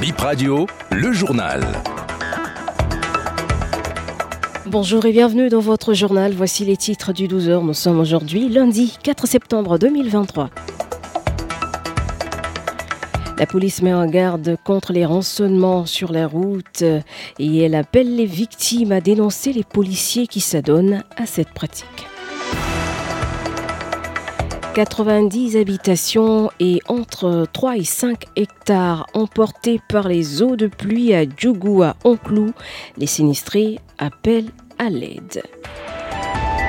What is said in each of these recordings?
Bip Radio, le journal. Bonjour et bienvenue dans votre journal. Voici les titres du 12h. Nous sommes aujourd'hui lundi 4 septembre 2023. La police met en garde contre les rançonnements sur la route et elle appelle les victimes à dénoncer les policiers qui s'adonnent à cette pratique. 90 habitations et entre 3 et 5 hectares emportés par les eaux de pluie à Djougou à Onclou. Les sinistrés appellent à l'aide.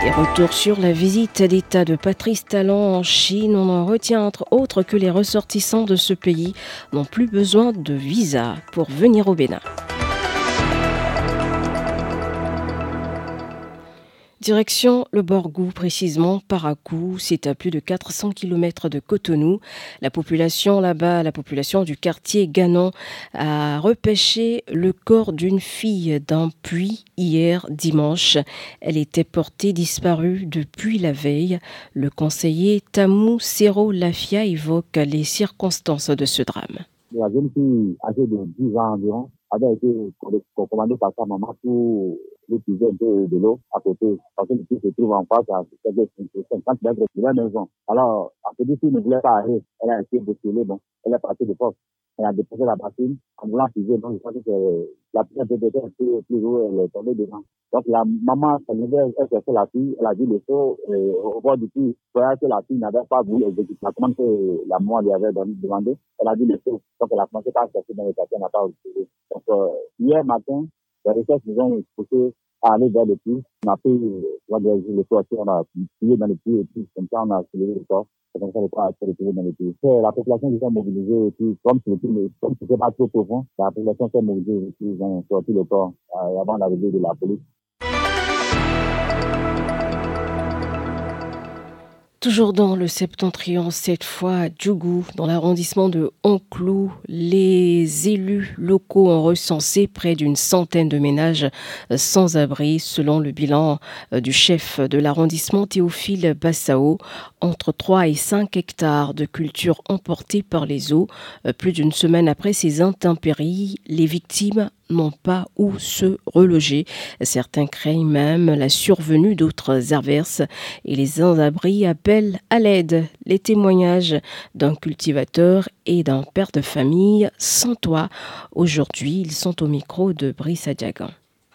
Et retour sur la visite d'État de Patrice Talon en Chine, on en retient entre autres que les ressortissants de ce pays n'ont plus besoin de visa pour venir au Bénin. Direction le Borgou, précisément Paracou, c'est à plus de 400 km de Cotonou. La population là-bas, la population du quartier Ganon, a repêché le corps d'une fille d'un puits hier dimanche. Elle était portée disparue depuis la veille. Le conseiller Tamou Sero Lafia évoque les circonstances de ce drame. La jeune fille âgée de 10 ans environ avait été commandée par sa maman pour l'utiliser un peu de l'eau à côté. Parce que le puits se trouve en face à 50 mètres de la maison. Alors, à ce fille ne voulait pas aller. Elle a été bousculée, bon, elle est partie de force. Elle a déposé la bassine en voulant puiser. Donc, je pense que la pierre était un peu plus haut, elle est tombée dedans. Donc, la maman elle cherchait la fille, elle a dit le saut au bord du puits. Voyant que la fille n'avait pas voulu exécuter la commande que la maman lui avait demandé, elle a dit le saut. Donc, elle a commencé par chercher dans le quartier, elle n'a pas. Donc, euh, hier matin, les recherches nous ont poussé à aller vers le puits. On a va dire, le toit, on a plié dans le puits et puis comme ça, on a soulevé le corps. C'est comme ça, le corps a retrouvé dans le puits. La population s'est mobilisée et puis, comme c'était pas trop profond, la population s'est mobilisée et puis ils ont sorti le corps euh, avant l'arrivée de la police. Toujours dans le septentrion, cette fois à Djougou, dans l'arrondissement de Onclou, les élus locaux ont recensé près d'une centaine de ménages sans abri, selon le bilan euh, du chef de l'arrondissement Théophile Bassao. Entre 3 et 5 hectares de cultures emportées par les eaux. Euh, plus d'une semaine après ces intempéries, les victimes n'ont pas où se reloger. Certains craignent même la survenue d'autres averses et les sans-abri appellent à l'aide. Les témoignages d'un cultivateur et d'un père de famille sans toit. Aujourd'hui, ils sont au micro de Brice Adjagan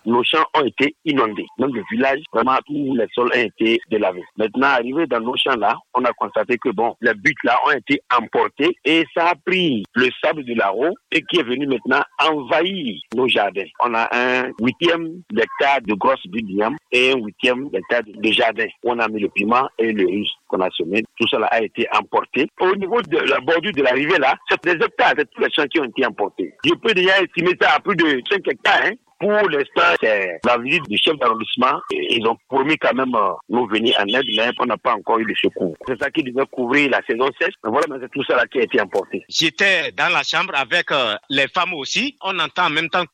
nos champs ont été inondés. Donc le village, vraiment, tous les sols ont été délavés. Maintenant, arrivé dans nos champs-là, on a constaté que bon, les buts là ont été emportés et ça a pris le sable de la roue et qui est venu maintenant envahir nos jardins. On a un huitième d'hectare de grosses buttes et un huitième d'hectare de jardin. On a mis le piment et le riz qu'on a semé. Tout cela a été emporté. Au niveau de la bordure de l'arrivée là, c'est des hectares, c'est tous les champs qui ont été emportés. Je peux déjà estimer ça à plus de 5 hectares. Hein. Pour l'instant, c'est la visite du chef d'arrondissement. Ils ont promis quand même euh, nous venir en aide, mais on n'a pas encore eu le secours. C'est ça qui devait couvrir la saison sèche. Mais voilà, c'est tout ça qui a été emporté. J'étais dans la chambre avec euh, les femmes aussi. On entend en même temps.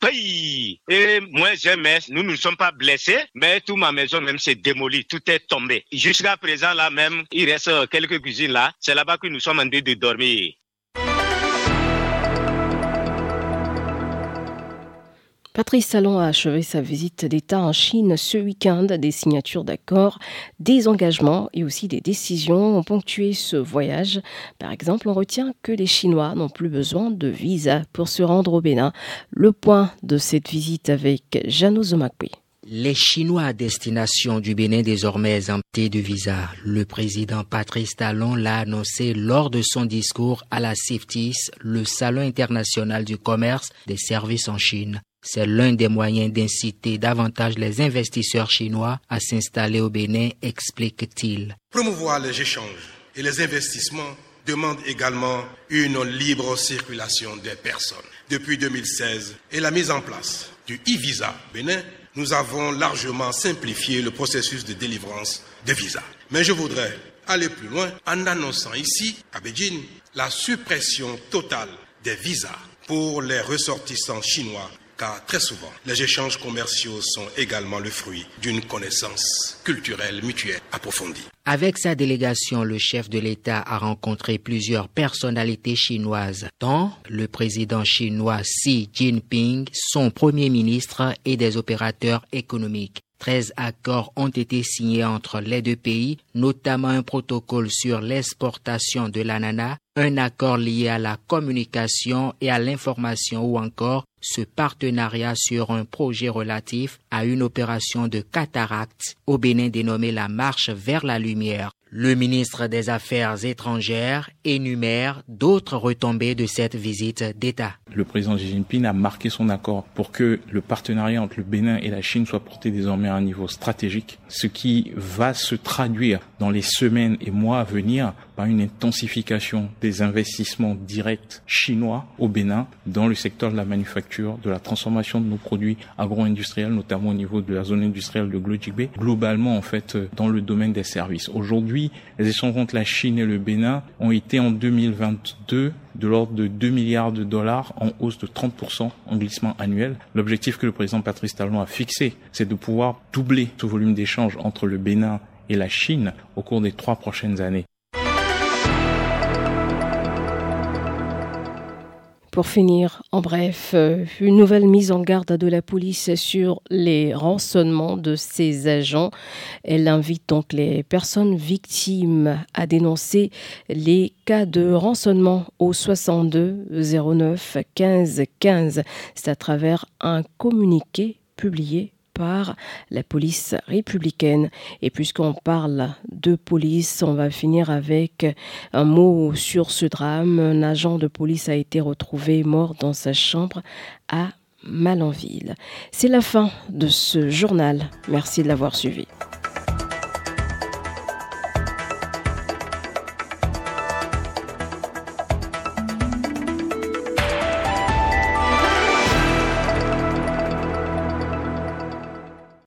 Et moi, j'aimais, nous ne sommes pas blessés, mais toute ma maison même s'est démolie. Tout est tombé. Jusqu'à présent, là même, il reste euh, quelques cuisines là. C'est là-bas que nous sommes en train de dormir. Patrice Talon a achevé sa visite d'État en Chine ce week-end. Des signatures d'accords, des engagements et aussi des décisions ont ponctué ce voyage. Par exemple, on retient que les Chinois n'ont plus besoin de visa pour se rendre au Bénin. Le point de cette visite avec Jano Zomakwe. Les Chinois à destination du Bénin désormais exemptés de visa. Le président Patrice Talon l'a annoncé lors de son discours à la CIFTIS, le Salon international du commerce des services en Chine. C'est l'un des moyens d'inciter davantage les investisseurs chinois à s'installer au Bénin, explique-t-il. Promouvoir les échanges et les investissements demande également une libre circulation des personnes. Depuis 2016 et la mise en place du e-visa Bénin, nous avons largement simplifié le processus de délivrance de visas. Mais je voudrais aller plus loin en annonçant ici, à Beijing, la suppression totale des visas pour les ressortissants chinois car très souvent, les échanges commerciaux sont également le fruit d'une connaissance culturelle mutuelle approfondie. Avec sa délégation, le chef de l'État a rencontré plusieurs personnalités chinoises, dont le président chinois Xi Jinping, son premier ministre et des opérateurs économiques. 13 accords ont été signés entre les deux pays, notamment un protocole sur l'exportation de l'ananas, un accord lié à la communication et à l'information ou encore ce partenariat sur un projet relatif à une opération de cataracte au Bénin dénommée la marche vers la lumière. Le ministre des Affaires étrangères énumère d'autres retombées de cette visite d'État. Le président Xi Jinping a marqué son accord pour que le partenariat entre le Bénin et la Chine soit porté désormais à un niveau stratégique, ce qui va se traduire dans les semaines et mois à venir par une intensification des investissements directs chinois au Bénin dans le secteur de la manufacture, de la transformation de nos produits agro-industriels, notamment au niveau de la zone industrielle de Glojigbe, globalement en fait dans le domaine des services. Aujourd'hui, les échanges entre la Chine et le Bénin ont été en 2022 de l'ordre de 2 milliards de dollars en hausse de 30% en glissement annuel. L'objectif que le président Patrice Talon a fixé, c'est de pouvoir doubler ce volume d'échanges entre le Bénin et la Chine au cours des trois prochaines années. Pour finir, en bref, euh, une nouvelle mise en garde de la police sur les rançonnements de ses agents. Elle invite donc les personnes victimes à dénoncer les cas de rançonnement au 62 09 15 15. C'est à travers un communiqué publié par la police républicaine. Et puisqu'on parle de police, on va finir avec un mot sur ce drame. Un agent de police a été retrouvé mort dans sa chambre à Malenville. C'est la fin de ce journal. Merci de l'avoir suivi.